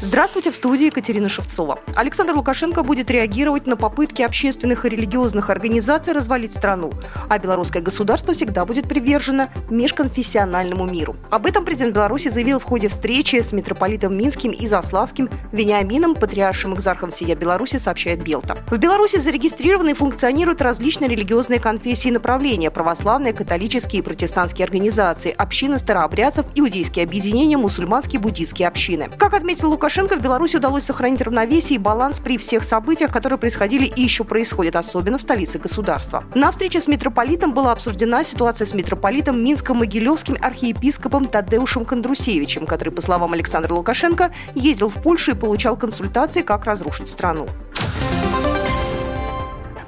Здравствуйте, в студии Екатерина Шевцова. Александр Лукашенко будет реагировать на попытки общественных и религиозных организаций развалить страну, а белорусское государство всегда будет привержено межконфессиональному миру. Об этом президент Беларуси заявил в ходе встречи с митрополитом Минским и Заславским Вениамином, патриаршим экзархом всея Беларуси, сообщает Белта. В Беларуси зарегистрированы и функционируют различные религиозные конфессии и направления – православные, католические и протестантские организации, общины старообрядцев, иудейские объединения, мусульманские, буддийские общины. Как отметил Лукашенко, Лукашенко в Беларуси удалось сохранить равновесие и баланс при всех событиях, которые происходили и еще происходят, особенно в столице государства. На встрече с митрополитом была обсуждена ситуация с митрополитом Минско-Могилевским архиепископом Тадеушем Кондрусевичем, который, по словам Александра Лукашенко, ездил в Польшу и получал консультации, как разрушить страну.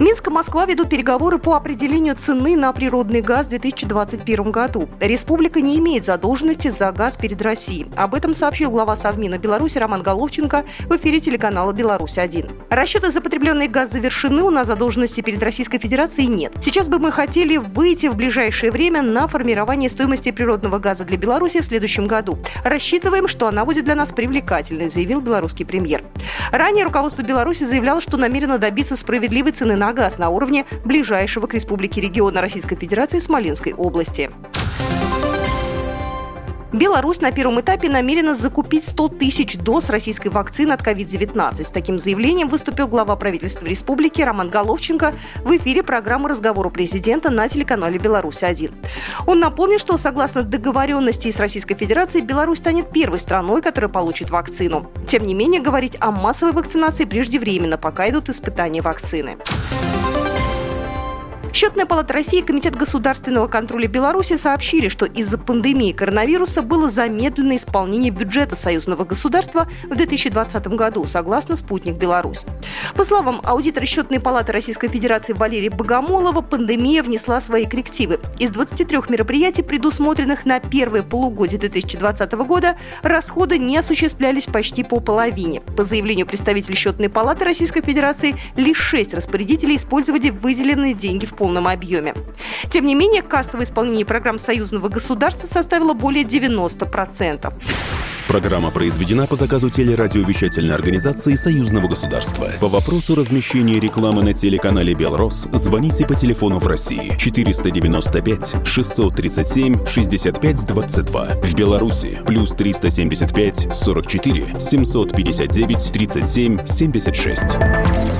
Минск и Москва ведут переговоры по определению цены на природный газ в 2021 году. Республика не имеет задолженности за газ перед Россией. Об этом сообщил глава Совмина Беларуси Роман Головченко в эфире телеканала «Беларусь-1». Расчеты за потребленный газ завершены, у нас задолженности перед Российской Федерацией нет. Сейчас бы мы хотели выйти в ближайшее время на формирование стоимости природного газа для Беларуси в следующем году. Рассчитываем, что она будет для нас привлекательной, заявил белорусский премьер. Ранее руководство Беларуси заявляло, что намерено добиться справедливой цены на газ на уровне ближайшего к республике региона Российской Федерации Смоленской области. Беларусь на первом этапе намерена закупить 100 тысяч доз российской вакцины от COVID-19. С таким заявлением выступил глава правительства республики Роман Головченко в эфире программы «Разговор у президента» на телеканале «Беларусь-1». Он напомнил, что согласно договоренности с Российской Федерацией, Беларусь станет первой страной, которая получит вакцину. Тем не менее, говорить о массовой вакцинации преждевременно, пока идут испытания вакцины. Счетная палата России и Комитет государственного контроля Беларуси сообщили, что из-за пандемии коронавируса было замедлено исполнение бюджета союзного государства в 2020 году, согласно «Спутник Беларусь». По словам аудитора Счетной палаты Российской Федерации Валерия Богомолова, пандемия внесла свои коррективы. Из 23 мероприятий, предусмотренных на первое полугодие 2020 года, расходы не осуществлялись почти по половине. По заявлению представителей Счетной палаты Российской Федерации, лишь шесть распорядителей использовали выделенные деньги в полном объеме. Тем не менее, кассовое исполнение программ союзного государства составило более 90%. Программа произведена по заказу телерадиовещательной организации Союзного государства. По вопросу размещения рекламы на телеканале «Белрос» звоните по телефону в России 495 637 65 22. В Беларуси плюс 375 44 759 37 76.